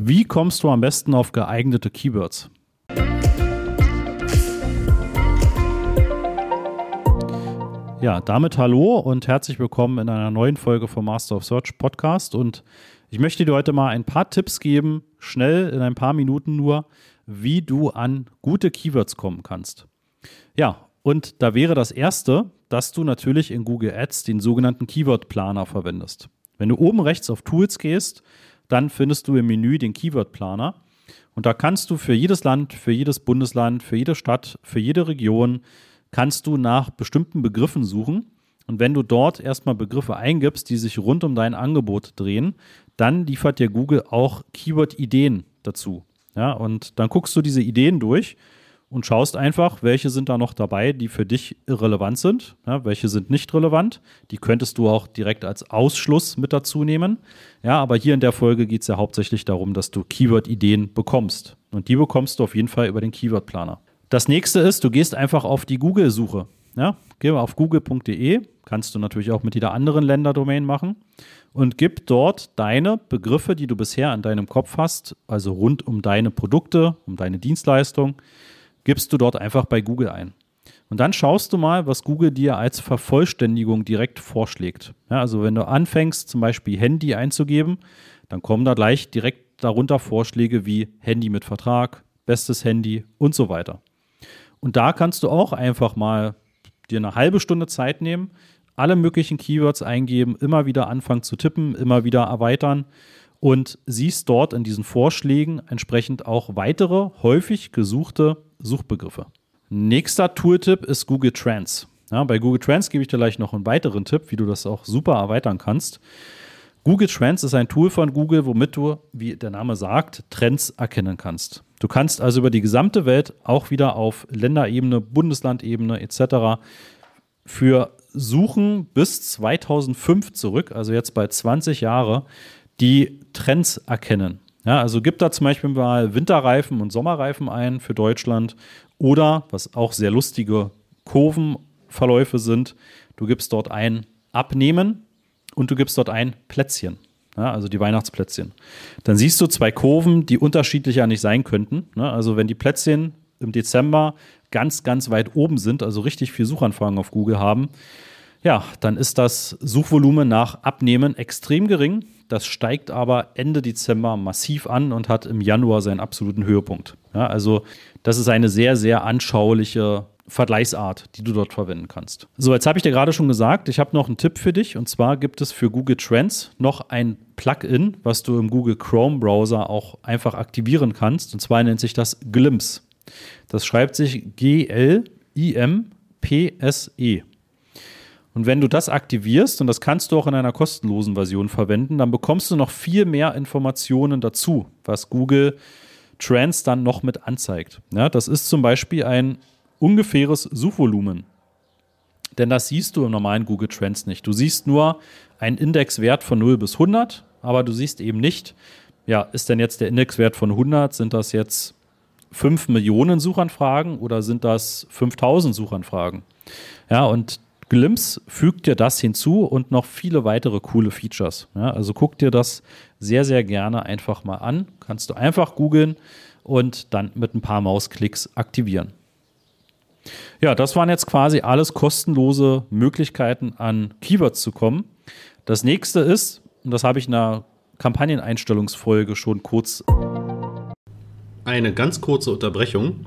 Wie kommst du am besten auf geeignete Keywords? Ja, damit hallo und herzlich willkommen in einer neuen Folge vom Master of Search Podcast. Und ich möchte dir heute mal ein paar Tipps geben, schnell in ein paar Minuten nur, wie du an gute Keywords kommen kannst. Ja, und da wäre das erste, dass du natürlich in Google Ads den sogenannten Keyword Planer verwendest. Wenn du oben rechts auf Tools gehst, dann findest du im Menü den Keyword Planer. Und da kannst du für jedes Land, für jedes Bundesland, für jede Stadt, für jede Region, kannst du nach bestimmten Begriffen suchen. Und wenn du dort erstmal Begriffe eingibst, die sich rund um dein Angebot drehen, dann liefert dir Google auch Keyword-Ideen dazu. Ja, und dann guckst du diese Ideen durch und schaust einfach, welche sind da noch dabei, die für dich irrelevant sind, ja, welche sind nicht relevant. Die könntest du auch direkt als Ausschluss mit dazu nehmen. Ja, aber hier in der Folge geht es ja hauptsächlich darum, dass du Keyword-Ideen bekommst. Und die bekommst du auf jeden Fall über den Keyword-Planer. Das nächste ist, du gehst einfach auf die Google-Suche. Ja, geh mal auf google.de, kannst du natürlich auch mit jeder anderen Länderdomain machen und gib dort deine Begriffe, die du bisher in deinem Kopf hast, also rund um deine Produkte, um deine Dienstleistung, gibst du dort einfach bei Google ein. Und dann schaust du mal, was Google dir als Vervollständigung direkt vorschlägt. Ja, also wenn du anfängst, zum Beispiel Handy einzugeben, dann kommen da gleich direkt darunter Vorschläge wie Handy mit Vertrag, bestes Handy und so weiter. Und da kannst du auch einfach mal dir eine halbe Stunde Zeit nehmen, alle möglichen Keywords eingeben, immer wieder anfangen zu tippen, immer wieder erweitern und siehst dort in diesen Vorschlägen entsprechend auch weitere häufig gesuchte Suchbegriffe. Nächster Tooltip ist Google Trends. Ja, bei Google Trends gebe ich dir gleich noch einen weiteren Tipp, wie du das auch super erweitern kannst. Google Trends ist ein Tool von Google, womit du, wie der Name sagt, Trends erkennen kannst. Du kannst also über die gesamte Welt auch wieder auf Länderebene, Bundeslandebene etc. für Suchen bis 2005 zurück, also jetzt bei 20 Jahre, die Trends erkennen. Ja, also gib da zum Beispiel mal Winterreifen und Sommerreifen ein für Deutschland oder, was auch sehr lustige Kurvenverläufe sind, du gibst dort ein Abnehmen und du gibst dort ein Plätzchen. Ja, also die Weihnachtsplätzchen. Dann siehst du zwei Kurven, die unterschiedlicher nicht sein könnten. Ne? Also wenn die Plätzchen im Dezember ganz, ganz weit oben sind, also richtig viel Suchanfragen auf Google haben, ja, dann ist das Suchvolumen nach Abnehmen extrem gering. Das steigt aber Ende Dezember massiv an und hat im Januar seinen absoluten Höhepunkt. Ja, also das ist eine sehr, sehr anschauliche Vergleichsart, die du dort verwenden kannst. So, jetzt habe ich dir gerade schon gesagt, ich habe noch einen Tipp für dich und zwar gibt es für Google Trends noch ein Plugin, was du im Google Chrome Browser auch einfach aktivieren kannst und zwar nennt sich das Glimpse. Das schreibt sich G-L-I-M-P-S-E. Und wenn du das aktivierst, und das kannst du auch in einer kostenlosen Version verwenden, dann bekommst du noch viel mehr Informationen dazu, was Google Trends dann noch mit anzeigt. Ja, das ist zum Beispiel ein ungefähres Suchvolumen. Denn das siehst du im normalen Google Trends nicht. Du siehst nur einen Indexwert von 0 bis 100, aber du siehst eben nicht, ja, ist denn jetzt der Indexwert von 100, sind das jetzt 5 Millionen Suchanfragen oder sind das 5000 Suchanfragen? Ja, und Glimpse fügt dir das hinzu und noch viele weitere coole Features. Ja, also guck dir das sehr, sehr gerne einfach mal an. Kannst du einfach googeln und dann mit ein paar Mausklicks aktivieren. Ja, das waren jetzt quasi alles kostenlose Möglichkeiten, an Keywords zu kommen. Das nächste ist, und das habe ich in der Kampagneneinstellungsfolge schon kurz. Eine ganz kurze Unterbrechung.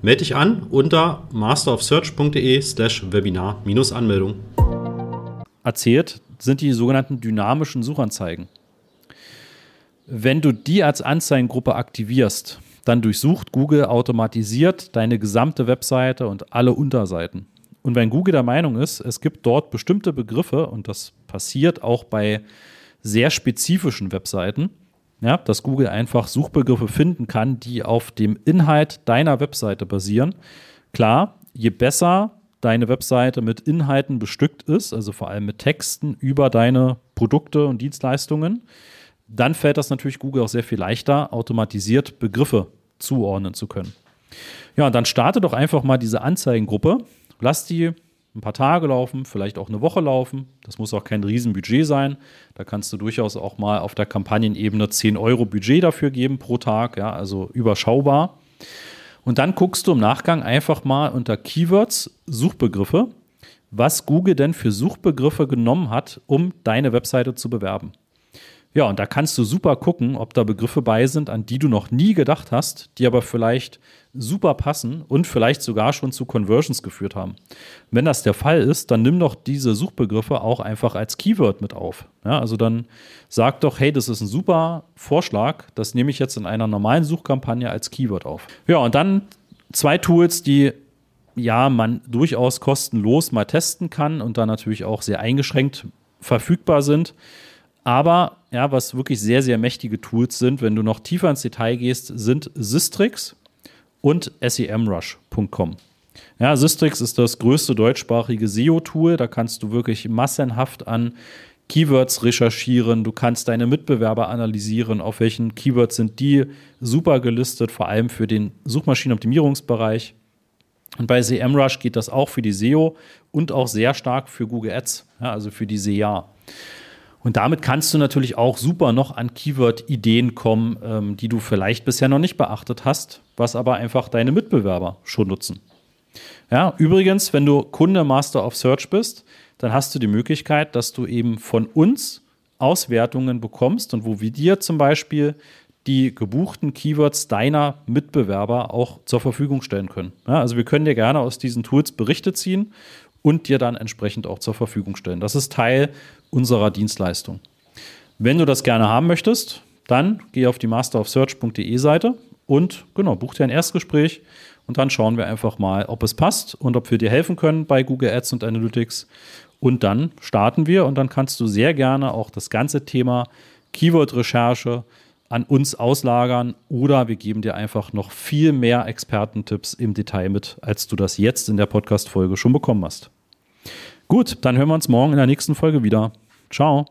Melde dich an unter masterofsearch.de slash Webinar-Anmeldung. Erzählt sind die sogenannten dynamischen Suchanzeigen. Wenn du die als Anzeigengruppe aktivierst, dann durchsucht Google automatisiert deine gesamte Webseite und alle Unterseiten. Und wenn Google der Meinung ist, es gibt dort bestimmte Begriffe, und das passiert auch bei sehr spezifischen Webseiten, ja, dass Google einfach Suchbegriffe finden kann, die auf dem Inhalt deiner Webseite basieren. Klar, je besser deine Webseite mit Inhalten bestückt ist, also vor allem mit Texten über deine Produkte und Dienstleistungen, dann fällt das natürlich Google auch sehr viel leichter, automatisiert Begriffe zuordnen zu können. Ja, und dann starte doch einfach mal diese Anzeigengruppe. Lass die ein paar Tage laufen, vielleicht auch eine Woche laufen. Das muss auch kein Riesenbudget sein. Da kannst du durchaus auch mal auf der Kampagnenebene 10 Euro Budget dafür geben pro Tag, ja, also überschaubar. Und dann guckst du im Nachgang einfach mal unter Keywords Suchbegriffe, was Google denn für Suchbegriffe genommen hat, um deine Webseite zu bewerben. Ja, und da kannst du super gucken, ob da Begriffe bei sind, an die du noch nie gedacht hast, die aber vielleicht super passen und vielleicht sogar schon zu Conversions geführt haben. Wenn das der Fall ist, dann nimm doch diese Suchbegriffe auch einfach als Keyword mit auf. Ja, also dann sag doch, hey, das ist ein super Vorschlag, das nehme ich jetzt in einer normalen Suchkampagne als Keyword auf. Ja, und dann zwei Tools, die ja man durchaus kostenlos mal testen kann und dann natürlich auch sehr eingeschränkt verfügbar sind. Aber ja, was wirklich sehr, sehr mächtige Tools sind, wenn du noch tiefer ins Detail gehst, sind Systrix und semrush.com. Ja, Systrix ist das größte deutschsprachige SEO-Tool. Da kannst du wirklich massenhaft an Keywords recherchieren. Du kannst deine Mitbewerber analysieren, auf welchen Keywords sind die super gelistet, vor allem für den Suchmaschinenoptimierungsbereich. Und bei SEMrush geht das auch für die SEO und auch sehr stark für Google Ads, ja, also für die SEA. Und damit kannst du natürlich auch super noch an Keyword-Ideen kommen, ähm, die du vielleicht bisher noch nicht beachtet hast, was aber einfach deine Mitbewerber schon nutzen. Ja, übrigens, wenn du Kunde Master of Search bist, dann hast du die Möglichkeit, dass du eben von uns Auswertungen bekommst und wo wir dir zum Beispiel die gebuchten Keywords deiner Mitbewerber auch zur Verfügung stellen können. Ja, also wir können dir gerne aus diesen Tools Berichte ziehen und dir dann entsprechend auch zur Verfügung stellen. Das ist Teil unserer Dienstleistung. Wenn du das gerne haben möchtest, dann geh auf die masterofsearch.de Seite und genau, buch dir ein Erstgespräch und dann schauen wir einfach mal, ob es passt und ob wir dir helfen können bei Google Ads und Analytics. Und dann starten wir und dann kannst du sehr gerne auch das ganze Thema Keyword-Recherche an uns auslagern oder wir geben dir einfach noch viel mehr Expertentipps im Detail mit, als du das jetzt in der Podcast-Folge schon bekommen hast. Gut, dann hören wir uns morgen in der nächsten Folge wieder. Ciao.